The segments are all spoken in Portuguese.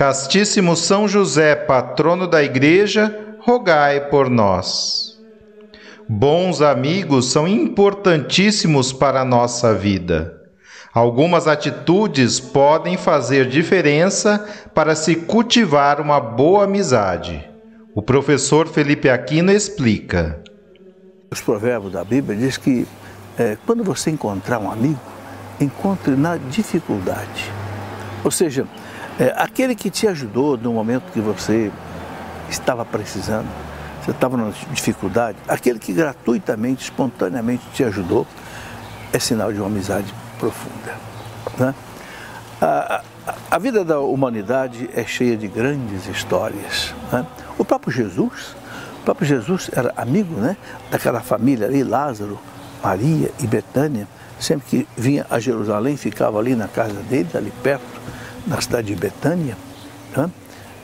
Castíssimo São José, patrono da Igreja, rogai por nós. Bons amigos são importantíssimos para a nossa vida. Algumas atitudes podem fazer diferença para se cultivar uma boa amizade. O professor Felipe Aquino explica. Os provérbios da Bíblia diz que é, quando você encontrar um amigo, encontre na dificuldade. Ou seja, é, aquele que te ajudou no momento que você estava precisando, você estava numa dificuldade, aquele que gratuitamente, espontaneamente te ajudou, é sinal de uma amizade profunda. Né? A, a, a, vida da humanidade é cheia de grandes histórias. Né? O próprio Jesus, o próprio Jesus era amigo né, daquela família ali, Lázaro, Maria e Betânia, sempre que vinha a Jerusalém, ficava ali na casa dele, ali perto na cidade de Betânia, né?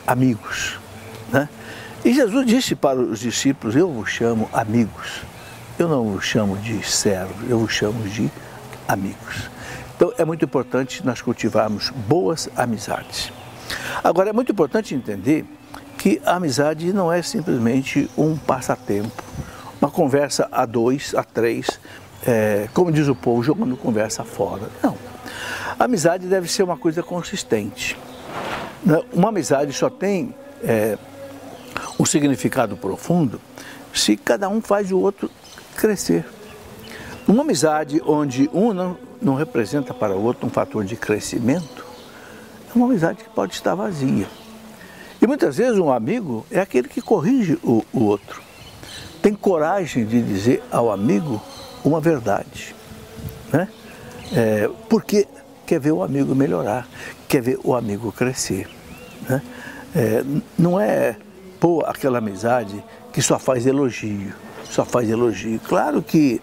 amigos. Né? E Jesus disse para os discípulos: Eu vos chamo amigos. Eu não vos chamo de servos, eu vos chamo de amigos. Então é muito importante nós cultivarmos boas amizades. Agora é muito importante entender que a amizade não é simplesmente um passatempo, uma conversa a dois, a três, é, como diz o povo, jogando conversa fora. Não. A amizade deve ser uma coisa consistente. Né? Uma amizade só tem é, um significado profundo se cada um faz o outro crescer. Uma amizade onde um não, não representa para o outro um fator de crescimento é uma amizade que pode estar vazia. E muitas vezes um amigo é aquele que corrige o, o outro, tem coragem de dizer ao amigo uma verdade. Né? É, porque quer ver o amigo melhorar, quer ver o amigo crescer. Né? É, não é pô, aquela amizade que só faz elogio, só faz elogio. Claro que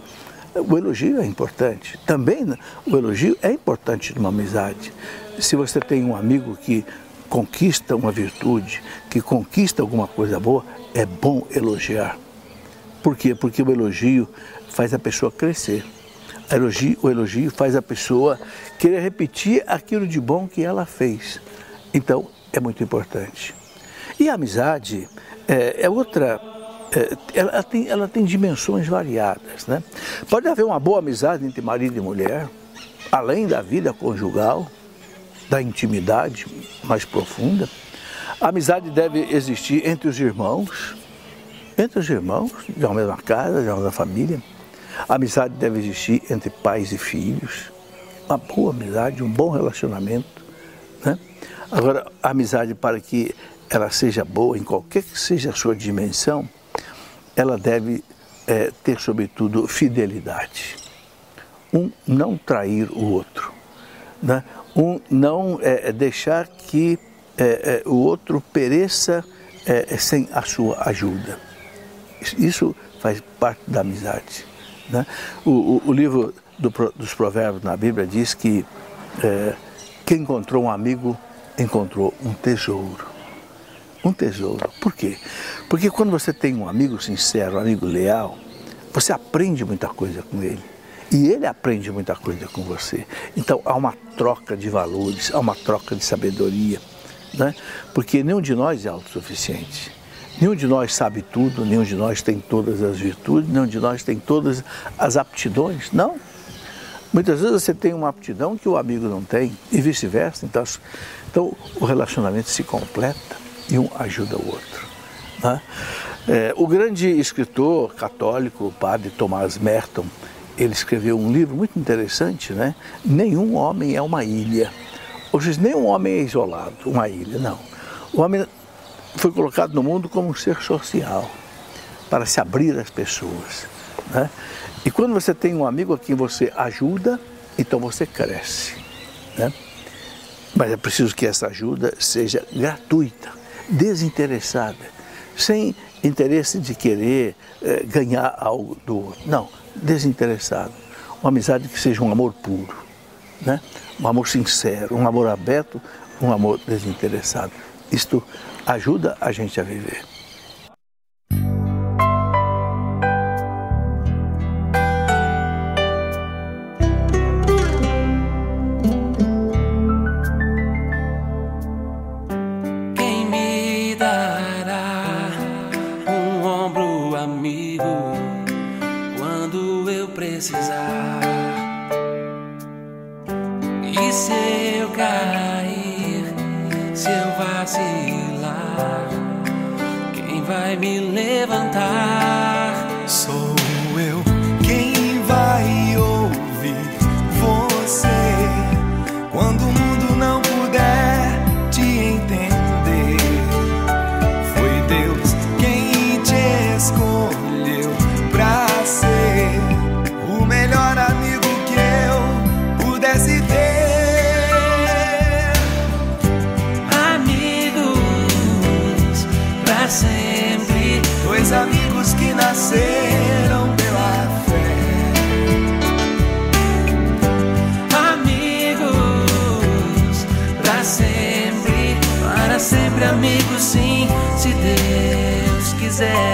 o elogio é importante. Também o elogio é importante numa amizade. Se você tem um amigo que conquista uma virtude, que conquista alguma coisa boa, é bom elogiar. Por quê? Porque o elogio faz a pessoa crescer. Elogio, o elogio faz a pessoa querer repetir aquilo de bom que ela fez. Então, é muito importante. E a amizade é, é outra. É, ela, tem, ela tem dimensões variadas. Né? Pode haver uma boa amizade entre marido e mulher, além da vida conjugal, da intimidade mais profunda. A amizade deve existir entre os irmãos, entre os irmãos, de uma mesma casa, de uma mesma família. A amizade deve existir entre pais e filhos, uma boa amizade, um bom relacionamento. Né? Agora, a amizade, para que ela seja boa, em qualquer que seja a sua dimensão, ela deve é, ter, sobretudo, fidelidade. Um, não trair o outro. Né? Um, não é, deixar que é, o outro pereça sem a sua ajuda. Isso faz parte da amizade. Né? O, o, o, livro do, dos Provérbios na Bíblia diz que é, quem encontrou um amigo encontrou um tesouro. Um tesouro. Por quê? Porque quando você tem um amigo sincero, um amigo leal, você aprende muita coisa com ele. E ele aprende muita coisa com você. Então há uma troca de valores, há uma troca de sabedoria. Né? Porque nenhum de nós é autossuficiente. Nenhum de nós sabe tudo, nenhum de nós tem todas as virtudes, nenhum de nós tem todas as aptidões. Não. Muitas vezes você tem uma aptidão que o amigo não tem e vice-versa. Então, então o relacionamento se completa e um ajuda o outro. Né? É, o grande escritor católico, o padre Thomas Merton, ele escreveu um livro muito interessante, né? Nenhum homem é uma ilha. Hoje, nenhum homem é isolado, uma ilha, não. O homem foi colocado no mundo como um ser social, para se abrir às pessoas. Né? E quando você tem um amigo a quem você ajuda, então você cresce. Né? Mas é preciso que essa ajuda seja gratuita, desinteressada, sem interesse de querer eh, ganhar algo do outro. Não, desinteressado. Uma amizade que seja um amor puro, né? um amor sincero, um amor aberto, um amor desinteressado. Isto ajuda a gente a viver. lá Quem vai me levantar? said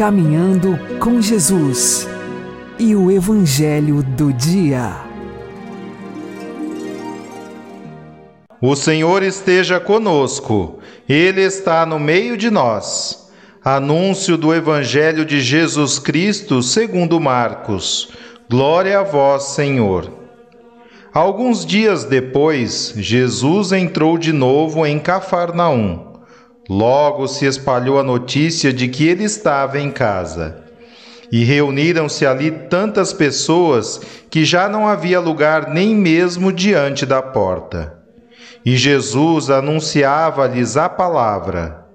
Caminhando com Jesus e o Evangelho do Dia. O Senhor esteja conosco, Ele está no meio de nós. Anúncio do Evangelho de Jesus Cristo segundo Marcos. Glória a vós, Senhor. Alguns dias depois, Jesus entrou de novo em Cafarnaum. Logo se espalhou a notícia de que ele estava em casa. E reuniram-se ali tantas pessoas que já não havia lugar nem mesmo diante da porta. E Jesus anunciava-lhes a palavra.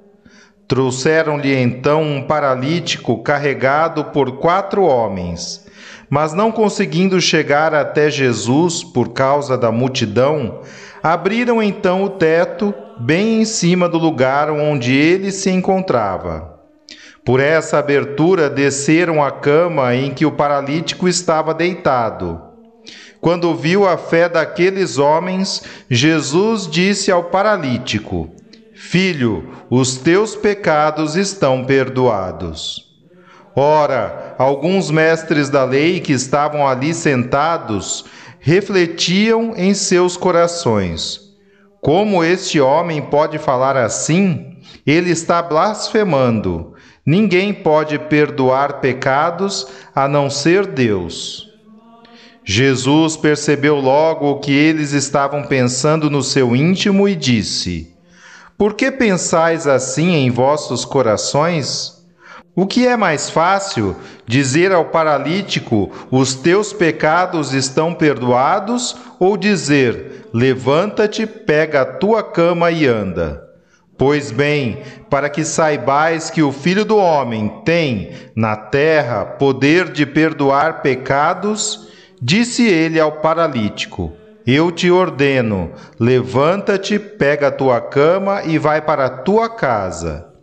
Trouxeram-lhe então um paralítico carregado por quatro homens. Mas não conseguindo chegar até Jesus por causa da multidão, abriram então o teto bem em cima do lugar onde ele se encontrava. Por essa abertura desceram a cama em que o paralítico estava deitado. Quando viu a fé daqueles homens, Jesus disse ao paralítico: Filho, os teus pecados estão perdoados. Ora, alguns mestres da lei que estavam ali sentados refletiam em seus corações: Como este homem pode falar assim? Ele está blasfemando. Ninguém pode perdoar pecados a não ser Deus. Jesus percebeu logo o que eles estavam pensando no seu íntimo e disse: Por que pensais assim em vossos corações? O que é mais fácil, dizer ao paralítico: Os teus pecados estão perdoados, ou dizer: Levanta-te, pega a tua cama e anda? Pois bem, para que saibais que o Filho do Homem tem na terra poder de perdoar pecados, disse ele ao paralítico: Eu te ordeno, levanta-te, pega a tua cama e vai para a tua casa.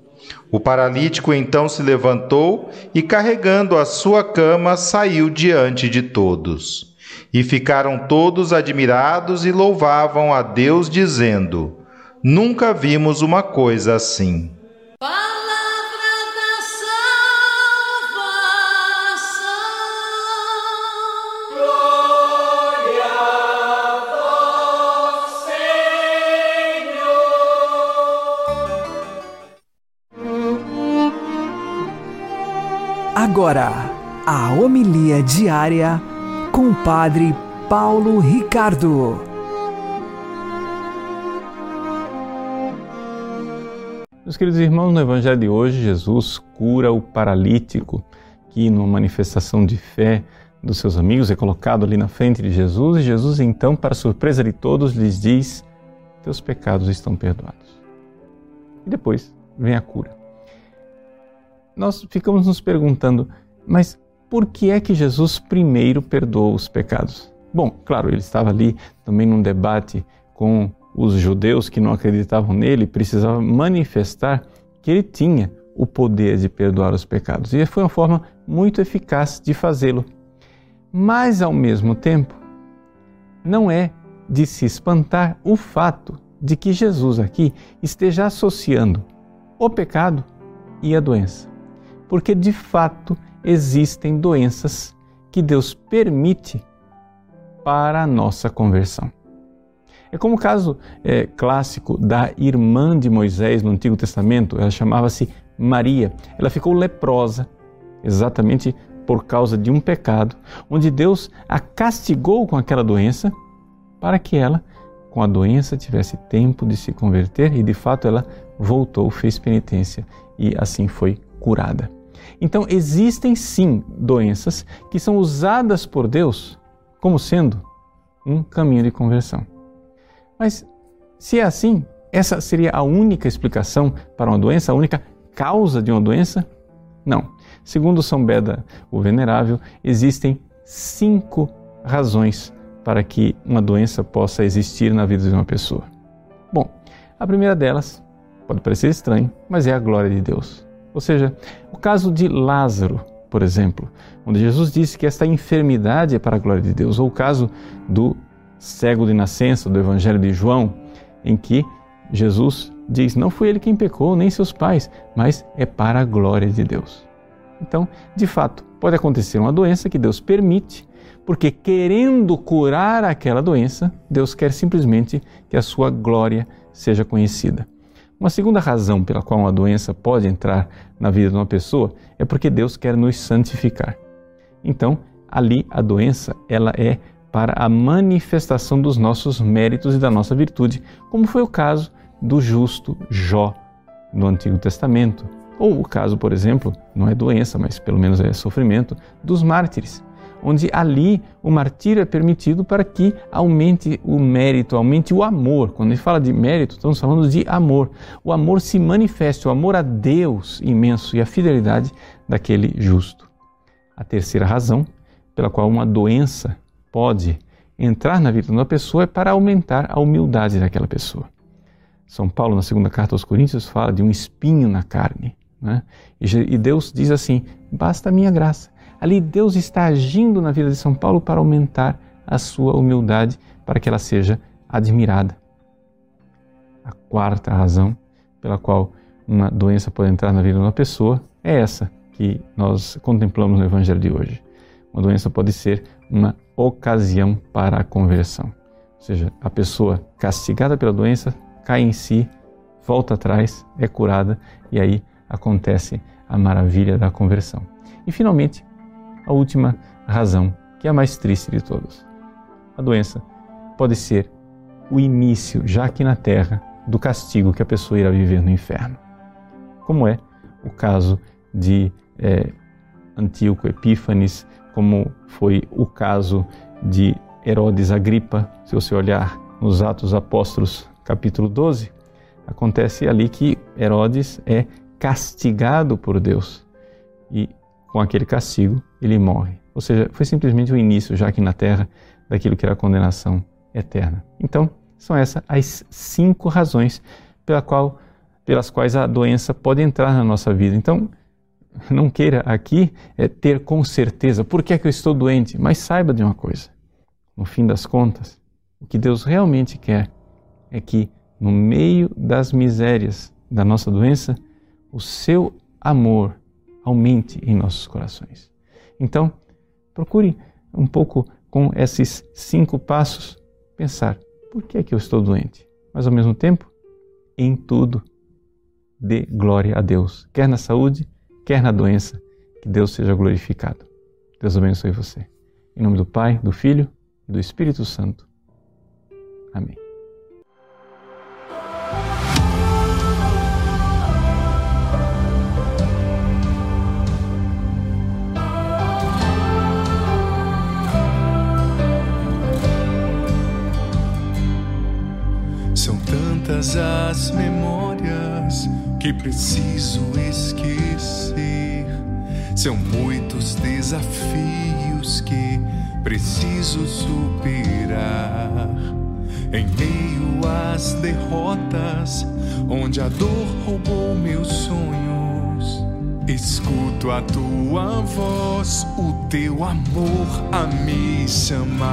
O paralítico então se levantou e, carregando a sua cama, saiu diante de todos. E ficaram todos admirados e louvavam a Deus, dizendo: Nunca vimos uma coisa assim. Agora, a homilia diária com o Padre Paulo Ricardo. Meus queridos irmãos, no Evangelho de hoje, Jesus cura o paralítico que, numa manifestação de fé dos seus amigos, é colocado ali na frente de Jesus e Jesus, então, para surpresa de todos, lhes diz: Teus pecados estão perdoados. E depois vem a cura nós ficamos nos perguntando, mas por que é que Jesus primeiro perdoou os pecados? Bom, claro, ele estava ali também num debate com os judeus que não acreditavam nele, precisava manifestar que ele tinha o poder de perdoar os pecados. E foi uma forma muito eficaz de fazê-lo. Mas, ao mesmo tempo, não é de se espantar o fato de que Jesus aqui esteja associando o pecado e a doença porque de fato existem doenças que Deus permite para a nossa conversão. É como o caso é, clássico da irmã de Moisés no Antigo Testamento, ela chamava-se Maria. Ela ficou leprosa, exatamente por causa de um pecado, onde Deus a castigou com aquela doença para que ela, com a doença, tivesse tempo de se converter e de fato ela voltou, fez penitência e assim foi curada. Então, existem sim doenças que são usadas por Deus como sendo um caminho de conversão. Mas, se é assim, essa seria a única explicação para uma doença, a única causa de uma doença? Não. Segundo São Beda, o Venerável, existem cinco razões para que uma doença possa existir na vida de uma pessoa. Bom, a primeira delas pode parecer estranho, mas é a glória de Deus. Ou seja, o caso de Lázaro, por exemplo, onde Jesus disse que esta enfermidade é para a glória de Deus, ou o caso do cego de nascença do Evangelho de João, em que Jesus diz: Não foi ele quem pecou, nem seus pais, mas é para a glória de Deus. Então, de fato, pode acontecer uma doença que Deus permite, porque querendo curar aquela doença, Deus quer simplesmente que a sua glória seja conhecida. Uma segunda razão pela qual uma doença pode entrar na vida de uma pessoa é porque Deus quer nos santificar. Então, ali a doença, ela é para a manifestação dos nossos méritos e da nossa virtude, como foi o caso do justo Jó no Antigo Testamento, ou o caso, por exemplo, não é doença, mas pelo menos é sofrimento, dos mártires onde ali o martírio é permitido para que aumente o mérito, aumente o amor. Quando gente fala de mérito, estamos falando de amor. O amor se manifesta, o amor a Deus imenso e a fidelidade daquele justo. A terceira razão pela qual uma doença pode entrar na vida de uma pessoa é para aumentar a humildade daquela pessoa. São Paulo, na segunda carta aos Coríntios, fala de um espinho na carne. Né? E Deus diz assim: basta a minha graça. Ali Deus está agindo na vida de São Paulo para aumentar a sua humildade, para que ela seja admirada. A quarta razão pela qual uma doença pode entrar na vida de uma pessoa é essa que nós contemplamos no Evangelho de hoje. Uma doença pode ser uma ocasião para a conversão. Ou seja, a pessoa castigada pela doença cai em si, volta atrás, é curada e aí acontece a maravilha da conversão. E finalmente, a última razão, que é a mais triste de todas. A doença pode ser o início, já aqui na terra, do castigo que a pessoa irá viver no inferno. Como é o caso de é, Antíoco Epífanes, como foi o caso de Herodes Agripa, se você olhar nos Atos Apóstolos, capítulo 12, acontece ali que Herodes é castigado por Deus e com aquele castigo ele morre. Ou seja, foi simplesmente o início, já aqui na terra, daquilo que era a condenação eterna. Então, são essas as cinco razões pela qual, pelas quais a doença pode entrar na nossa vida. Então, não queira aqui é, ter com certeza por que é que eu estou doente, mas saiba de uma coisa: no fim das contas, o que Deus realmente quer é que, no meio das misérias da nossa doença, o seu amor aumente em nossos corações. Então, procure um pouco com esses cinco passos pensar: por que é que eu estou doente? Mas ao mesmo tempo, em tudo, dê glória a Deus, quer na saúde, quer na doença, que Deus seja glorificado. Deus abençoe você. Em nome do Pai, do Filho e do Espírito Santo. Amém. Tantas as memórias que preciso esquecer. São muitos desafios que preciso superar. Em meio às derrotas, onde a dor roubou meus sonhos, escuto a tua voz, o teu amor a me chamar.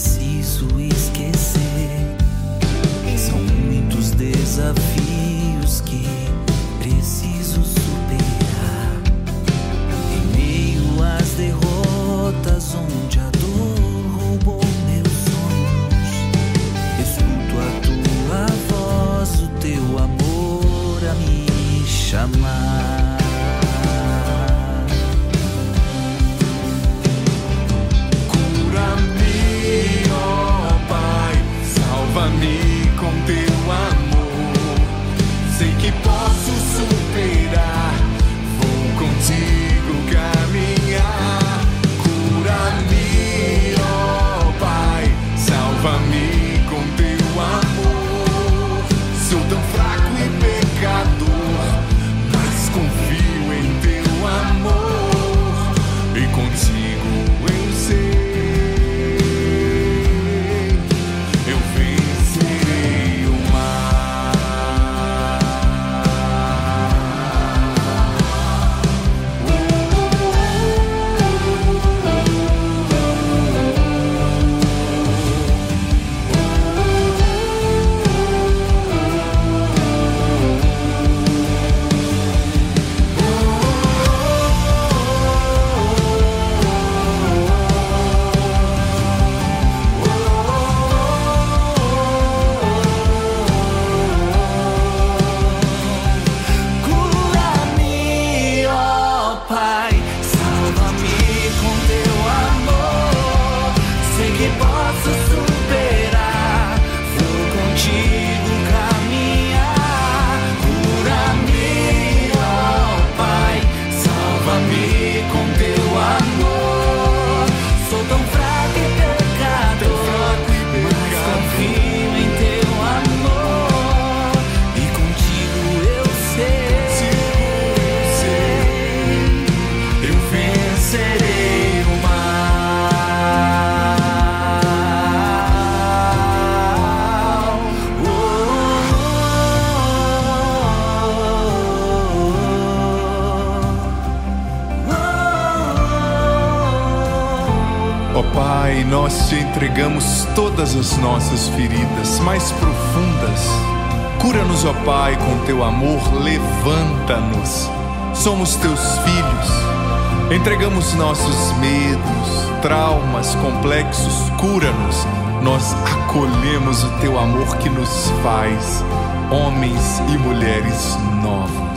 Preciso esquecer. São muitos desafios que preciso superar. Em meio às derrotas, onde a dor roubou meus sonhos, escuto a tua voz, o teu amor a me chamar. Salva-me com teu amor. Sei que posso superar, vou contigo caminhar. Entregamos todas as nossas feridas mais profundas. Cura-nos, ó Pai, com teu amor, levanta-nos. Somos teus filhos. Entregamos nossos medos, traumas complexos, cura-nos. Nós acolhemos o teu amor que nos faz homens e mulheres novos.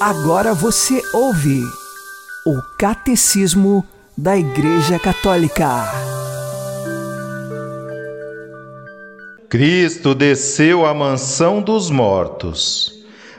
Agora você ouve o Catecismo da Igreja Católica. Cristo desceu à mansão dos mortos.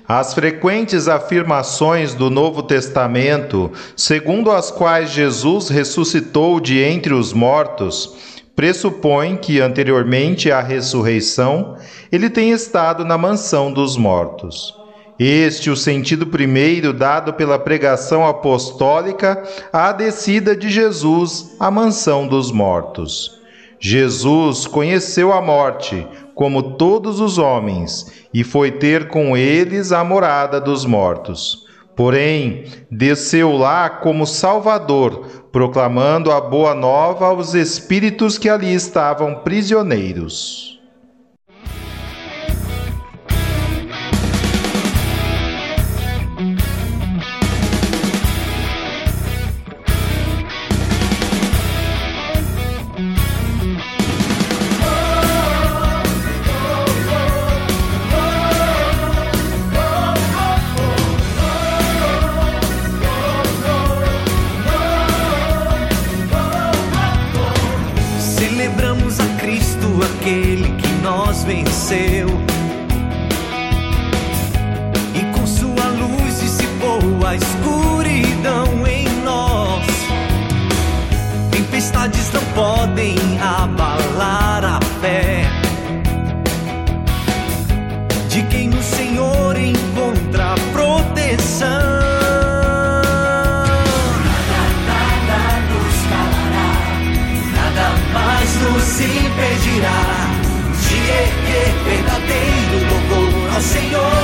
As frequentes afirmações do Novo Testamento, segundo as quais Jesus ressuscitou de entre os mortos, pressupõem que anteriormente à ressurreição ele tem estado na mansão dos mortos. Este o sentido primeiro dado pela pregação apostólica à descida de Jesus à mansão dos mortos. Jesus conheceu a morte, como todos os homens, e foi ter com eles a morada dos mortos. Porém, desceu lá como Salvador, proclamando a boa nova aos espíritos que ali estavam prisioneiros. Nos impedirá de erguer verdadeiro Senhor.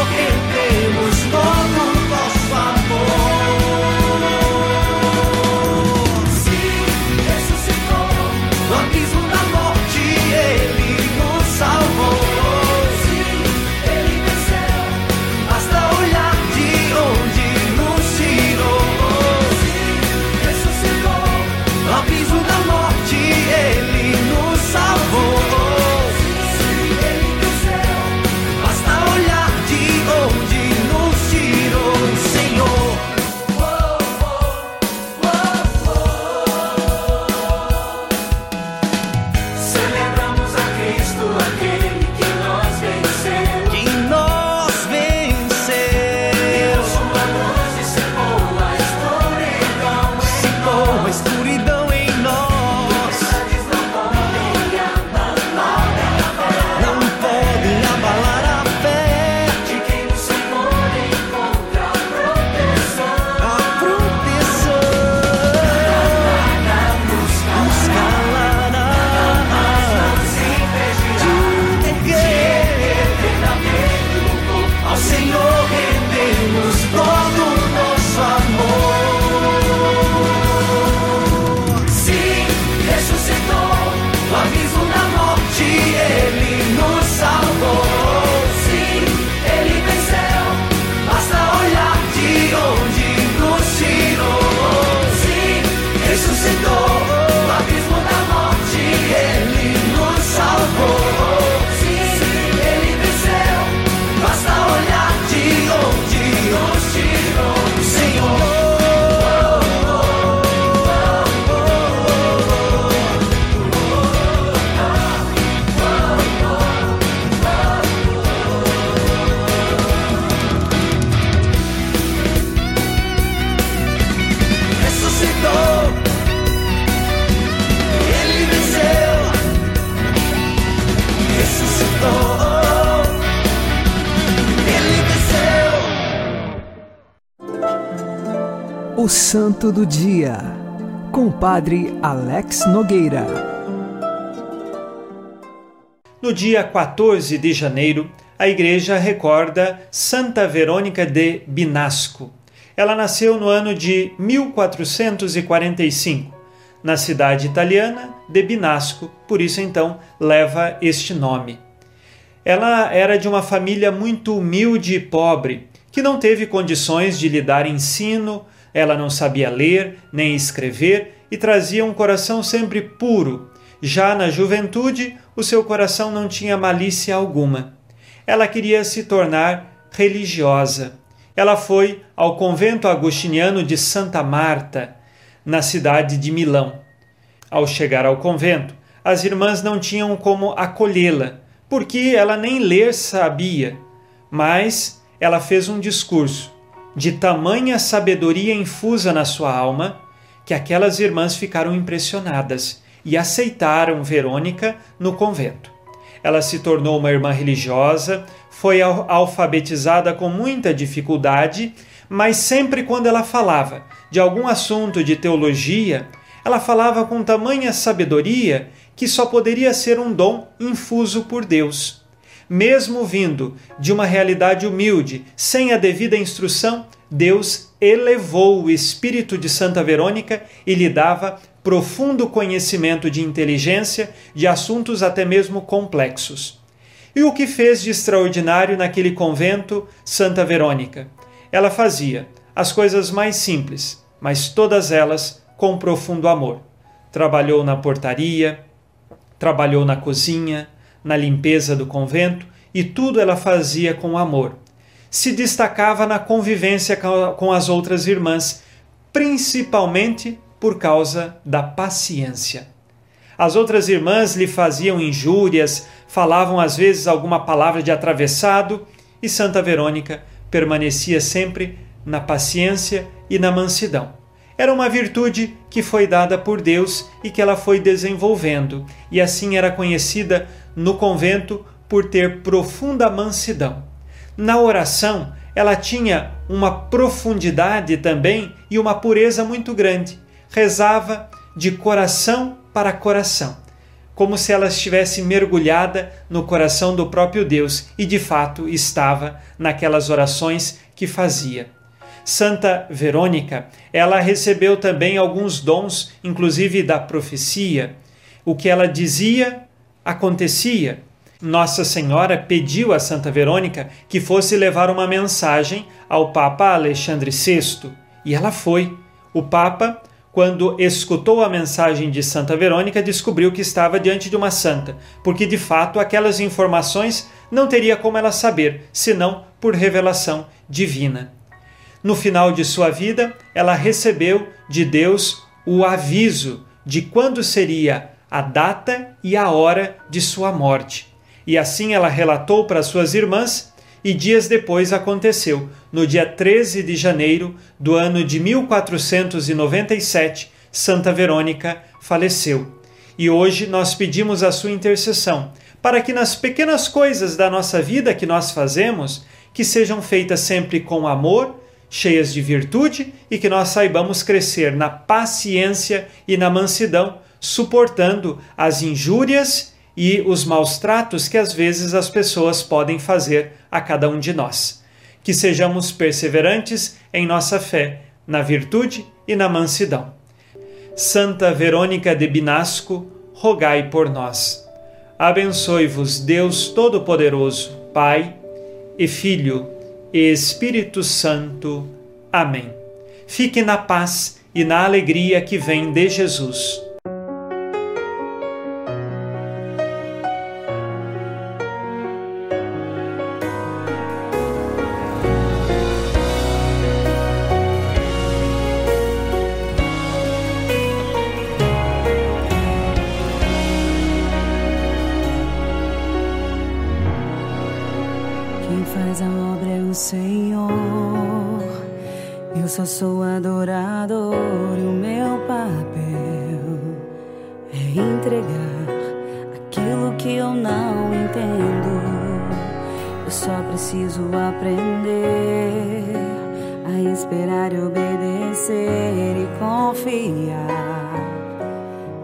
Santo do Dia, com o Padre Alex Nogueira. No dia 14 de janeiro, a Igreja recorda Santa Verônica de Binasco. Ela nasceu no ano de 1445, na cidade italiana de Binasco, por isso então leva este nome. Ela era de uma família muito humilde e pobre, que não teve condições de lhe dar ensino, ela não sabia ler nem escrever e trazia um coração sempre puro. Já na juventude, o seu coração não tinha malícia alguma. Ela queria se tornar religiosa. Ela foi ao convento agostiniano de Santa Marta, na cidade de Milão. Ao chegar ao convento, as irmãs não tinham como acolhê-la porque ela nem ler sabia, mas ela fez um discurso de tamanha sabedoria infusa na sua alma que aquelas irmãs ficaram impressionadas e aceitaram Verônica no convento. Ela se tornou uma irmã religiosa, foi alfabetizada com muita dificuldade, mas sempre quando ela falava de algum assunto de teologia, ela falava com tamanha sabedoria que só poderia ser um dom infuso por Deus. Mesmo vindo de uma realidade humilde, sem a devida instrução, Deus elevou o espírito de Santa Verônica e lhe dava profundo conhecimento de inteligência de assuntos até mesmo complexos. E o que fez de extraordinário naquele convento Santa Verônica? Ela fazia as coisas mais simples, mas todas elas com profundo amor. Trabalhou na portaria, Trabalhou na cozinha, na limpeza do convento e tudo ela fazia com amor. Se destacava na convivência com as outras irmãs, principalmente por causa da paciência. As outras irmãs lhe faziam injúrias, falavam às vezes alguma palavra de atravessado, e Santa Verônica permanecia sempre na paciência e na mansidão. Era uma virtude que foi dada por Deus e que ela foi desenvolvendo, e assim era conhecida no convento por ter profunda mansidão. Na oração, ela tinha uma profundidade também e uma pureza muito grande. Rezava de coração para coração, como se ela estivesse mergulhada no coração do próprio Deus e de fato estava naquelas orações que fazia. Santa Verônica, ela recebeu também alguns dons, inclusive da profecia. O que ela dizia acontecia. Nossa Senhora pediu a Santa Verônica que fosse levar uma mensagem ao Papa Alexandre VI, e ela foi. O Papa, quando escutou a mensagem de Santa Verônica, descobriu que estava diante de uma santa, porque de fato aquelas informações não teria como ela saber, senão por revelação divina. No final de sua vida, ela recebeu de Deus o aviso de quando seria a data e a hora de sua morte. E assim ela relatou para suas irmãs, e dias depois aconteceu, no dia 13 de janeiro do ano de 1497, Santa Verônica faleceu. E hoje nós pedimos a sua intercessão, para que nas pequenas coisas da nossa vida que nós fazemos, que sejam feitas sempre com amor cheias de virtude e que nós saibamos crescer na paciência e na mansidão, suportando as injúrias e os maus tratos que às vezes as pessoas podem fazer a cada um de nós. Que sejamos perseverantes em nossa fé, na virtude e na mansidão. Santa Verônica de Binasco, rogai por nós. Abençoe-vos Deus Todo-Poderoso, Pai e Filho e Espírito Santo. Amém. Fique na paz e na alegria que vem de Jesus. Só sou adorador e o meu papel é entregar aquilo que eu não entendo. Eu só preciso aprender a esperar e obedecer. confiar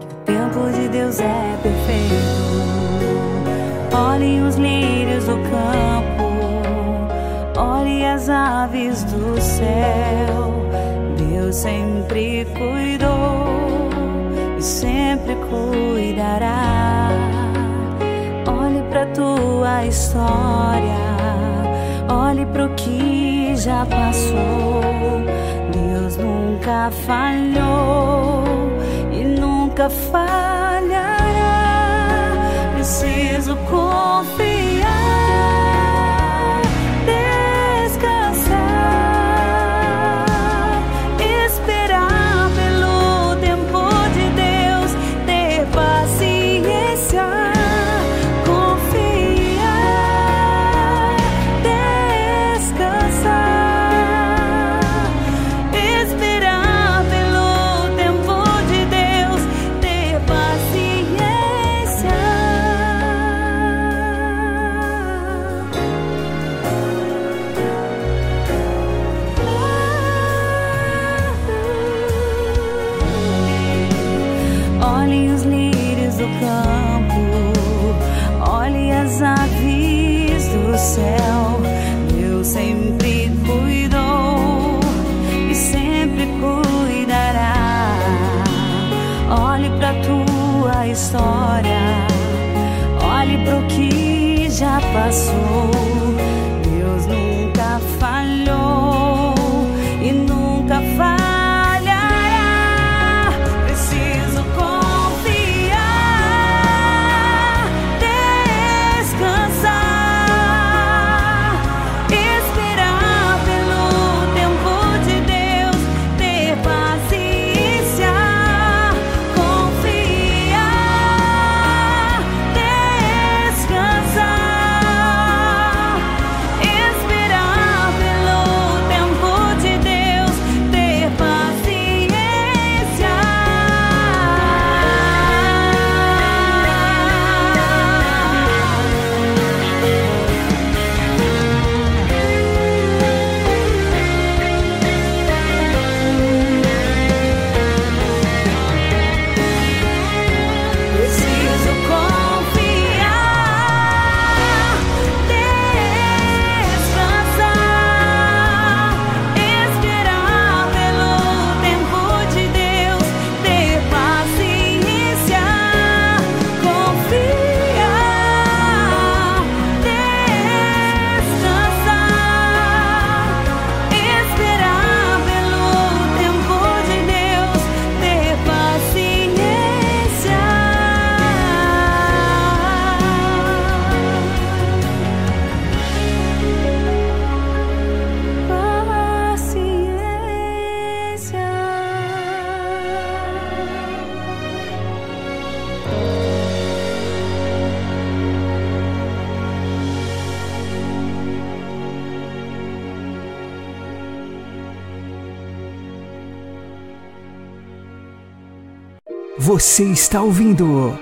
que o tempo de Deus é perfeito. Olhem os lírios do campo, olhe as aves do céu. Deus sempre cuidou e sempre cuidará. Olhe para tua história, olhe para o que já passou. Deus nunca falhou e nunca falhará. Preciso confiar. Você está ouvindo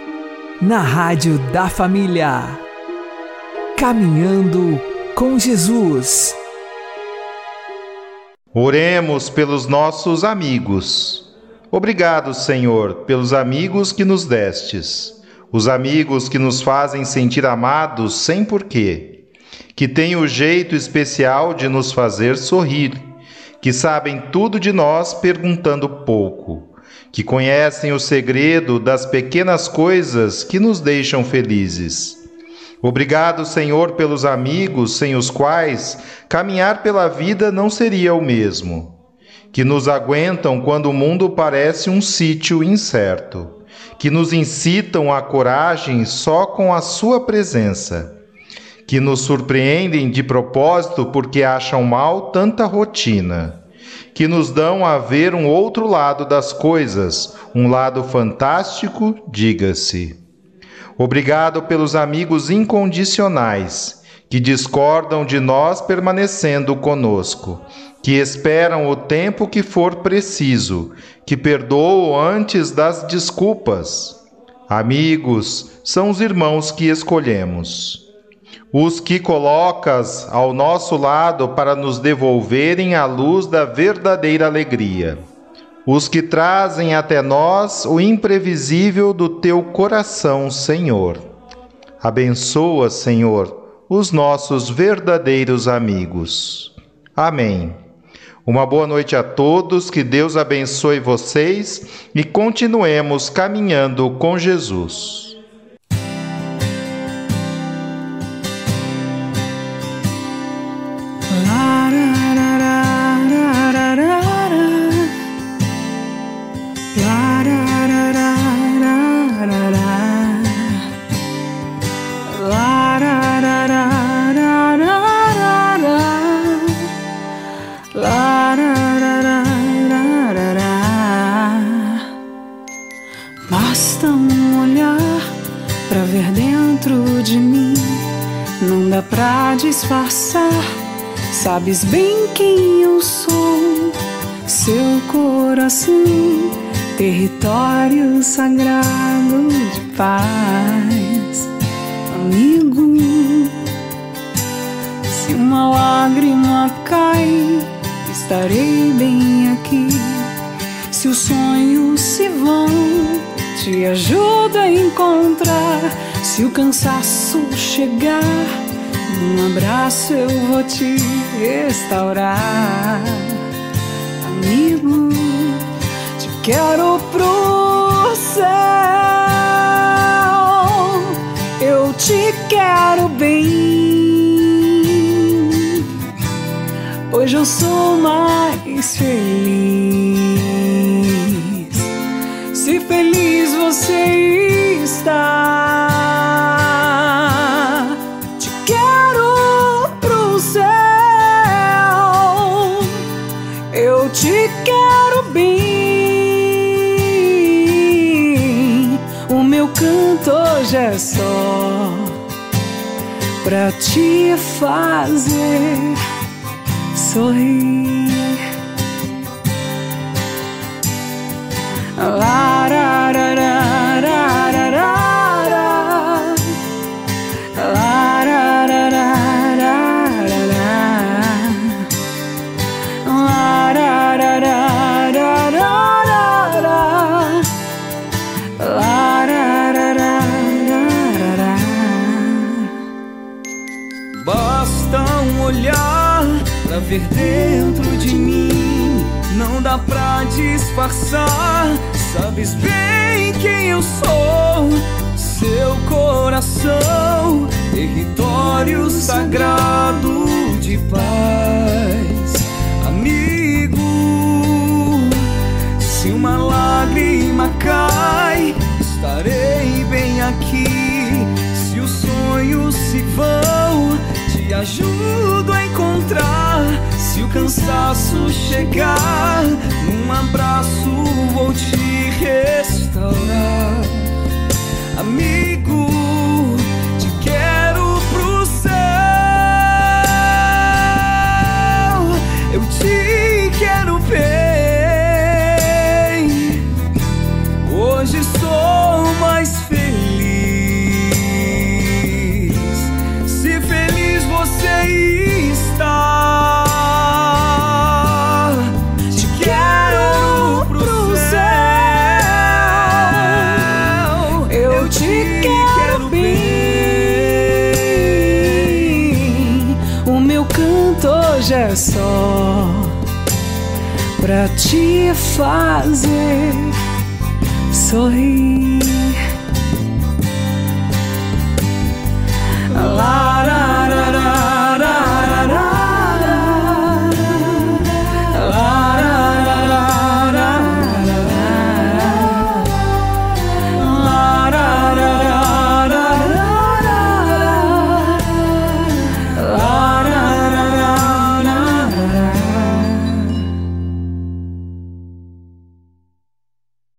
na Rádio da Família. Caminhando com Jesus. Oremos pelos nossos amigos. Obrigado, Senhor, pelos amigos que nos destes, os amigos que nos fazem sentir amados sem porquê, que têm o jeito especial de nos fazer sorrir, que sabem tudo de nós perguntando pouco, que conhecem o segredo das pequenas coisas que nos deixam felizes. Obrigado, Senhor, pelos amigos sem os quais caminhar pela vida não seria o mesmo. Que nos aguentam quando o mundo parece um sítio incerto. Que nos incitam à coragem só com a Sua presença. Que nos surpreendem de propósito porque acham mal tanta rotina. Que nos dão a ver um outro lado das coisas, um lado fantástico, diga-se. Obrigado pelos amigos incondicionais que discordam de nós permanecendo conosco, que esperam o tempo que for preciso, que perdoam antes das desculpas. Amigos são os irmãos que escolhemos. Os que colocas ao nosso lado para nos devolverem a luz da verdadeira alegria. os que trazem até nós o imprevisível do teu coração, Senhor. Abençoa, Senhor, os nossos verdadeiros amigos. Amém. Uma boa noite a todos, que Deus abençoe vocês e continuemos caminhando com Jesus. Basta um olhar pra ver dentro de mim, não dá pra disfarçar. Sabes bem quem eu sou, seu coração, território sagrado de paz, amigo. Se uma lágrima cai, estarei bem aqui. Se os sonhos se vão, te ajudo a encontrar. Se o cansaço chegar, num abraço eu vou te restaurar. Amigo, te quero pro céu. Eu te quero bem. Hoje eu sou mais feliz. Se feliz você está, te quero pro céu. Eu te quero bem. O meu canto hoje é só pra te fazer sorrir. La, ra, ra, ra, pra ver dentro de mim. Não dá pra disfarçar. Sabes bem quem eu sou. Seu coração, território sagrado de paz, amigo. Se uma lágrima cai, estarei bem aqui. Se os sonhos se vão, te ajudo a encontrar. Se o cansaço chegar, num abraço vou te restaurar. Fazer sorrir.